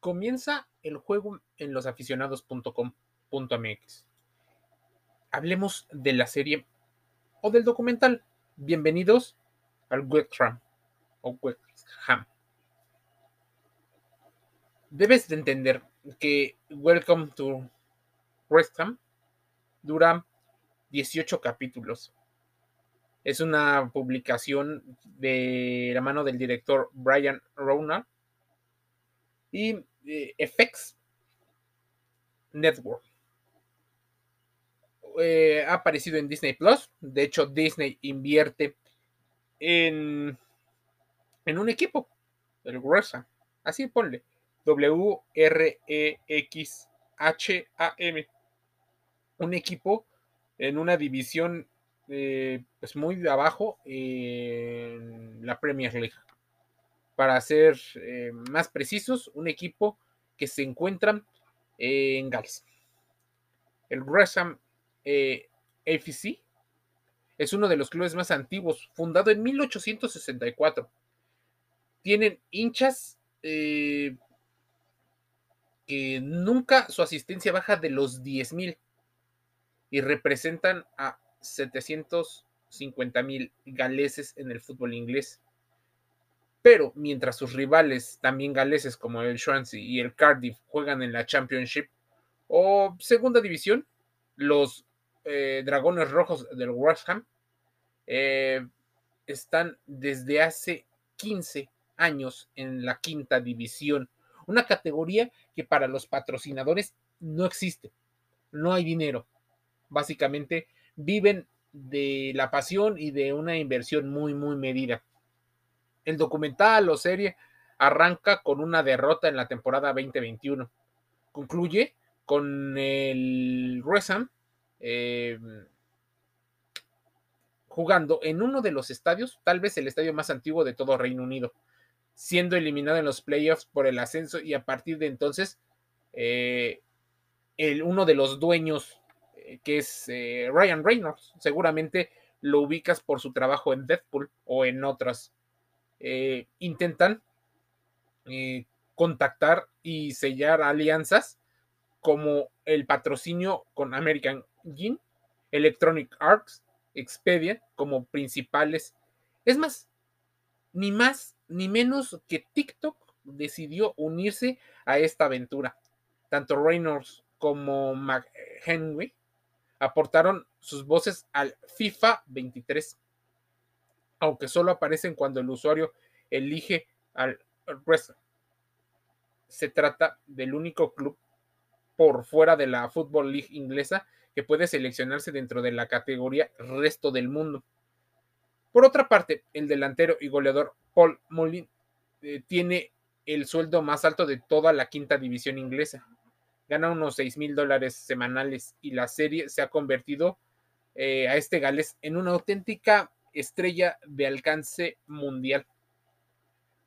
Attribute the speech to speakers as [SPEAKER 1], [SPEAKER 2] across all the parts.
[SPEAKER 1] Comienza el juego en losaficionados.com.mx. Hablemos de la serie o del documental. Bienvenidos al Webtram o Webham. Debes de entender que Welcome to Wrexham dura 18 capítulos. Es una publicación de la mano del director Brian Ronald y eh, FX Network. Eh, ha aparecido en Disney Plus. De hecho, Disney invierte en, en un equipo, el Wrexham. Así ponle. W-R-E-X-H-A-M. Un equipo en una división eh, pues muy de abajo en la Premier League. Para ser eh, más precisos, un equipo que se encuentra en Gales. El Gresham eh, AFC es uno de los clubes más antiguos, fundado en 1864. Tienen hinchas que nunca su asistencia baja de los 10.000 y representan a 750 mil galeses en el fútbol inglés. Pero mientras sus rivales, también galeses como el Swansea y el Cardiff, juegan en la Championship o Segunda División, los eh, Dragones Rojos del West Ham eh, están desde hace 15 años en la quinta división, una categoría que para los patrocinadores no existe, no hay dinero. Básicamente viven de la pasión y de una inversión muy, muy medida. El documental o serie arranca con una derrota en la temporada 2021. Concluye con el Wrexham eh, jugando en uno de los estadios, tal vez el estadio más antiguo de todo Reino Unido, siendo eliminado en los playoffs por el ascenso y a partir de entonces eh, el, uno de los dueños que es eh, Ryan Reynolds. Seguramente lo ubicas por su trabajo en Deadpool o en otras. Eh, intentan eh, contactar y sellar alianzas como el patrocinio con American Gin, Electronic Arts, Expedia como principales. Es más, ni más ni menos que TikTok decidió unirse a esta aventura. Tanto Reynolds como McHenry aportaron sus voces al FIFA 23, aunque solo aparecen cuando el usuario elige al wrestler. Se trata del único club por fuera de la Football League inglesa que puede seleccionarse dentro de la categoría resto del mundo. Por otra parte, el delantero y goleador Paul Mullin eh, tiene el sueldo más alto de toda la quinta división inglesa, gana unos 6 mil dólares semanales y la serie se ha convertido eh, a este Gales en una auténtica estrella de alcance mundial.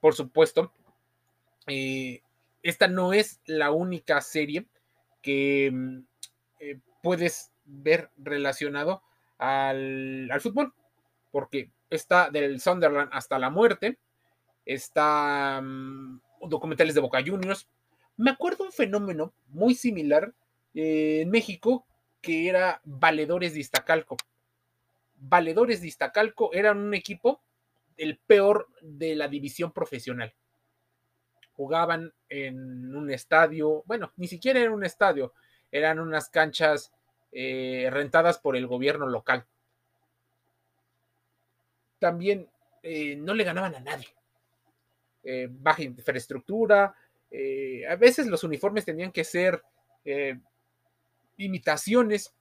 [SPEAKER 1] Por supuesto, eh, esta no es la única serie que mm, eh, puedes ver relacionado al, al, fútbol, porque está del Sunderland hasta la muerte, está mm, documentales de Boca Juniors, me acuerdo un fenómeno muy similar eh, en México que era Valedores de Iztacalco. Valedores de Iztacalco eran un equipo el peor de la división profesional. Jugaban en un estadio, bueno, ni siquiera en un estadio, eran unas canchas eh, rentadas por el gobierno local. También eh, no le ganaban a nadie. baja infraestructura, eh, a veces los uniformes tenían que ser eh, imitaciones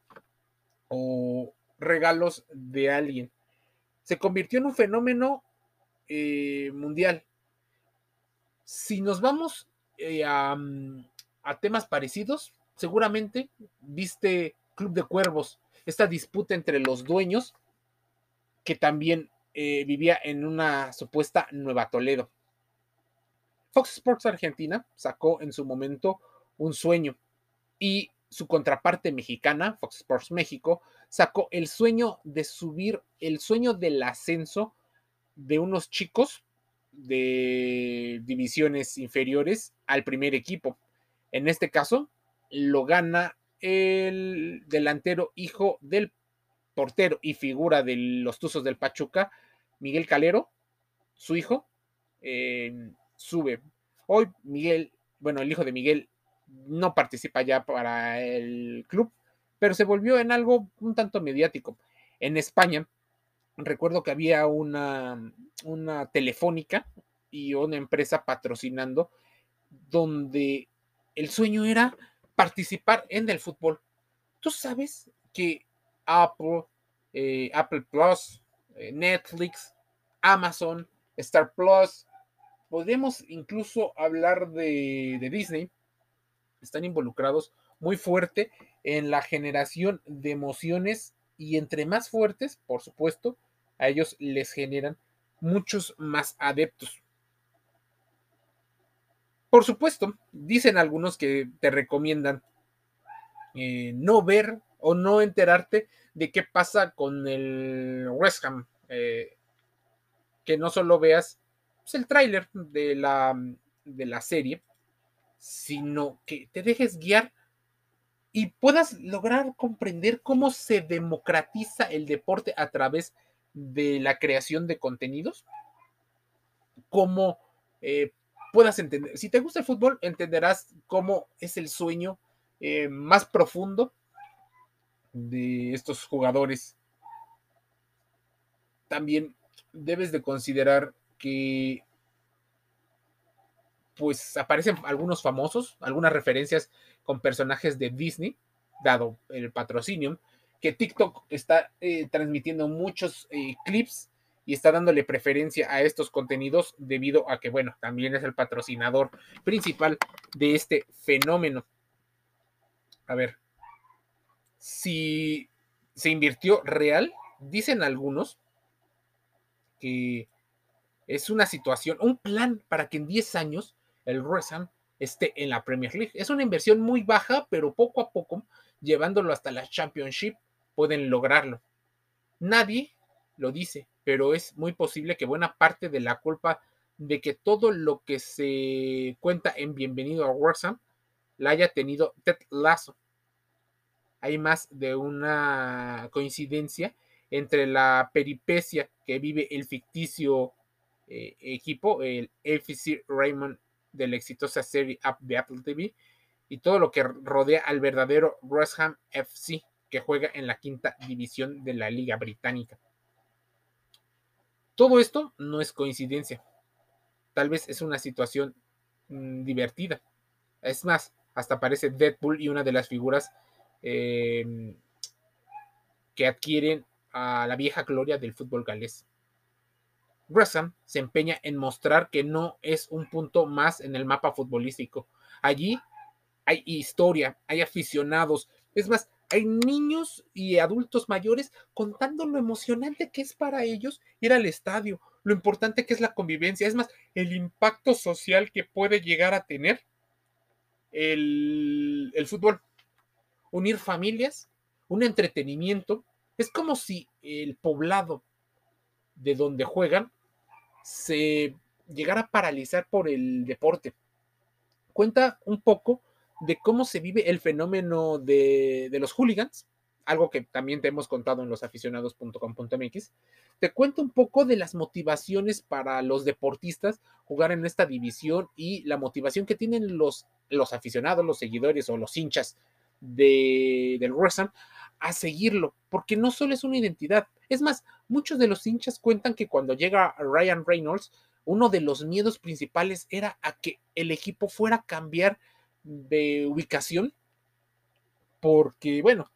[SPEAKER 1] o regalos de alguien. Se convirtió en un fenómeno eh, mundial. Si nos vamos mm, a, temas parecidos, seguramente viste Club de Cuervos, esta disputa entre los dueños que también vivía en una supuesta Nueva Toledo. Fox Sports Argentina sacó en su momento un sueño y su contraparte mexicana, Fox Sports México, sacó el sueño de subir, el sueño del ascenso de unos chicos de divisiones inferiores al primer equipo. En este caso, lo gana el delantero hijo del portero y figura de los Tuzos del Pachuca, Miguel Calero, su hijo, eh, sube. Hoy Miguel, bueno, el hijo de Miguel no participa ya para el club, pero se volvió en algo un tanto mediático. En España, recuerdo que había una, una telefónica y una empresa patrocinando donde el sueño era participar en el fútbol. Tú sabes que Apple, eh, Apple Plus, eh, Netflix, Amazon, Star Plus, podemos incluso hablar de, de Disney, están involucrados muy fuerte en la generación de emociones y entre más fuertes, por supuesto, a ellos les generan muchos más adeptos. Por supuesto, dicen algunos que te recomiendan eh, no ver o no enterarte de qué pasa con el West Ham. Eh, que no solo veas pues, el tráiler de la, de la serie, sino que te dejes guiar y puedas lograr comprender cómo se democratiza el deporte a través de la creación de contenidos, cómo eh, puedas entender, si te gusta el fútbol, entenderás cómo es el sueño eh, más profundo de estos jugadores. También debes de considerar que pues aparecen algunos famosos, algunas referencias con personajes de Disney, dado el patrocinio, que TikTok está eh, transmitiendo muchos eh, clips y está dándole preferencia a estos contenidos debido a que, bueno, también es el patrocinador principal de este fenómeno. A ver, si se invirtió real, dicen algunos que es una situación, un plan para que en 10 años el Wrexham esté en la Premier League. Es una inversión muy baja, pero poco a poco, llevándolo hasta la Championship, pueden lograrlo. Nadie lo dice, pero es muy posible que buena parte de la culpa de que todo lo que se cuenta en Bienvenido a Wrexham la haya tenido Ted Lasso. Hay más de una coincidencia entre la peripecia que vive el ficticio eh, equipo, el FC Raymond de la exitosa serie de Apple TV, y todo lo que rodea al verdadero West Ham FC, que juega en la quinta división de la Liga Británica. Todo esto no es coincidencia. Tal vez es una situación mm, divertida. Es más, hasta parece Deadpool y una de las figuras em, que adquieren a la vieja gloria del fútbol galés. Gresham se empeña en mostrar que no es un punto más en el mapa futbolístico. Allí hay historia, hay aficionados, es más, hay niños y adultos mayores contando lo emocionante que es para ellos ir al estadio, lo importante que es la convivencia, es más, el impacto social que puede llegar a tener el, el fútbol. Unir familias, un entretenimiento. Es como si el poblado de donde juegan se llegara a paralizar por el deporte. Cuenta un poco de cómo se vive el fenómeno de, los hooligans, algo que también te hemos contado en losaficionados.com.mx. Te cuento un poco de las motivaciones para los deportistas jugar en esta división y la motivación que tienen los, los aficionados, los seguidores o los hinchas de, del wrestling a seguirlo, porque no solo es una identidad. Es más, muchos de los hinchas cuentan que cuando llega Ryan Reynolds, uno de los miedos principales era a que el equipo fuera a cambiar de ubicación, porque, bueno,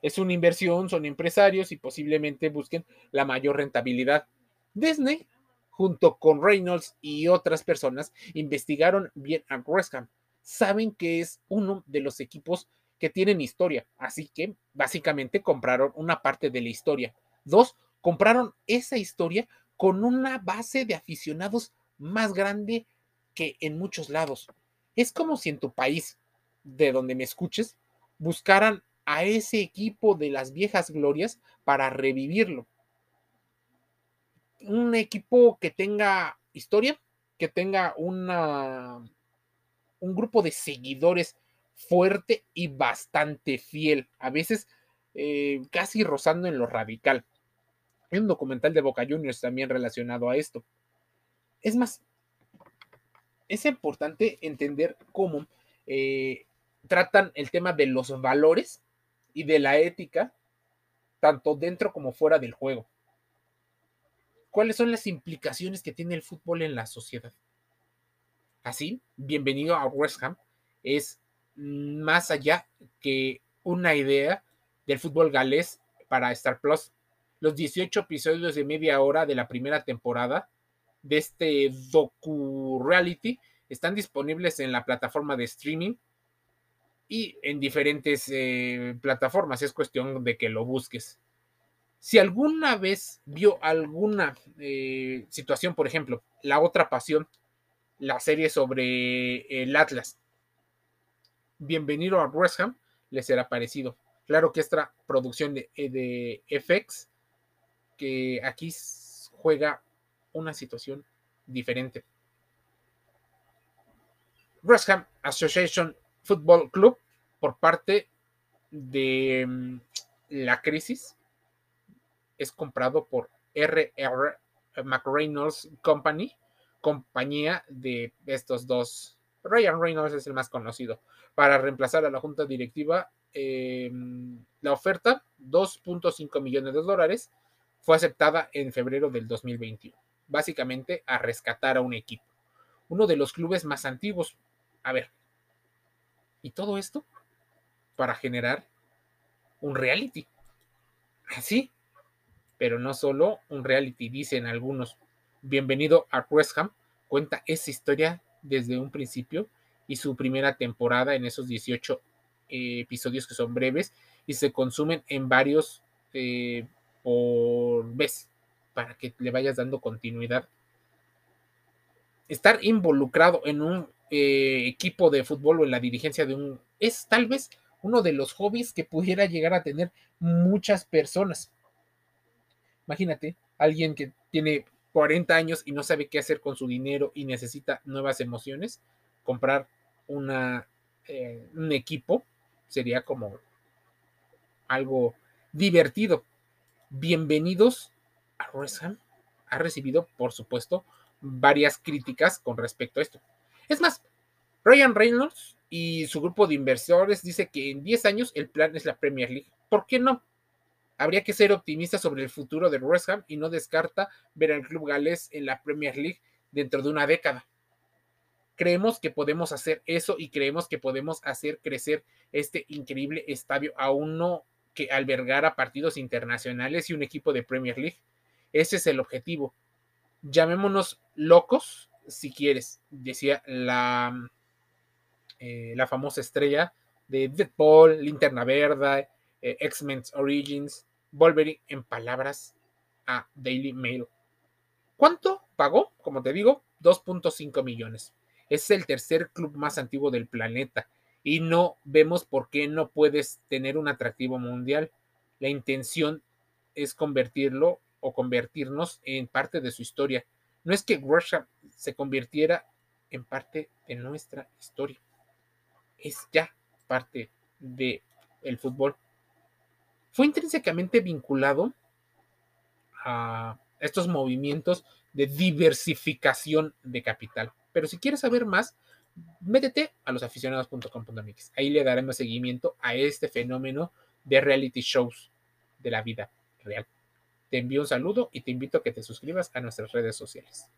[SPEAKER 1] es una inversión, son empresarios y posiblemente busquen la mayor rentabilidad. Disney, junto con Reynolds y otras personas, investigaron bien a West Saben que es uno de los equipos que tienen historia. Así que básicamente compraron una parte de la historia. Dos, compraron esa historia con una base de aficionados más grande que en muchos lados. Es como si en tu país, de donde me escuches, buscaran a ese equipo de las viejas glorias para revivirlo. Un equipo que tenga historia, que tenga una, un grupo de seguidores fuerte y bastante fiel, a veces eh, casi rozando en lo radical. Hay un documental de Boca Juniors también relacionado a esto. Es más, es importante entender cómo eh, tratan el tema de los valores y de la ética, tanto dentro como fuera del juego. ¿Cuáles son las implicaciones que tiene el fútbol en la sociedad? Así, bienvenido a West Ham es más allá que una idea del fútbol galés para Star Plus. Los 18 episodios de media hora de la primera temporada de este docu-reality están disponibles en la plataforma de streaming y en diferentes eh, plataformas. Es cuestión de que lo busques. Si alguna vez vio alguna eh, situación, por ejemplo, La otra pasión, la serie sobre el Atlas, bienvenido a West Ham, les será parecido. Claro que esta producción de, eh, de FX, que aquí juega una situación diferente. West Association Football Club, por parte de mm, la crisis, es comprado por RR McReynolds Company, compañía de estos dos. Ryan Reynolds es el más conocido. Para reemplazar a la junta directiva, em, la oferta, 2.5 millones de dólares, fue aceptada en febrero del 2021. Básicamente a rescatar a un equipo. Uno de los clubes más antiguos. A ver. ¿Y todo esto? Para generar un reality. Así pero no solo un reality, dicen algunos. Bienvenido a West Ham, cuenta esa historia desde un principio y su primera temporada en esos 18 eh, episodios que son breves y se consumen en varios eh, por vez para que le vayas dando continuidad. Estar involucrado en un eh, equipo de fútbol o en la dirigencia de un es tal vez uno de los hobbies que pudiera llegar a tener muchas personas Imagínate, alguien que tiene 40 años y no sabe qué hacer con su dinero y necesita nuevas emociones, comprar una, eh, un equipo sería como algo divertido. Bienvenidos a West Ha recibido, por supuesto, varias críticas con respecto a esto. Es más, Ryan Reynolds y su grupo de inversores dice que en 10 años el plan es la Premier League. ¿Por qué no? Habría que ser optimista sobre el futuro de West Ham y no descarta ver al club galés en la Premier League dentro de una década. Creemos que podemos hacer eso y creemos que podemos hacer crecer este increíble estadio a uno que albergara partidos internacionales y un equipo de Premier League. Ese es el objetivo. Llamémonos locos, si quieres, decía la, eh, famosa estrella de Deadpool, Linterna Verde, eh, X-Men Origins, Wolverine en palabras a Daily Mail. ¿Cuánto pagó? Como te digo, 2.5 millones. Es el tercer club más antiguo del planeta y no vemos por qué no puedes tener un atractivo mundial. La intención es convertirlo o convertirnos en parte de su historia. No es que Worship se convirtiera en parte de nuestra historia. Es ya parte del el fútbol fue intrínsecamente vinculado a estos movimientos de diversificación de capital. Pero si quieres saber más, métete a losaficionados.com.mx. Ahí le daremos seguimiento a este fenómeno de reality shows de la vida real. Te envío un saludo y te invito a que te suscribas a nuestras redes sociales.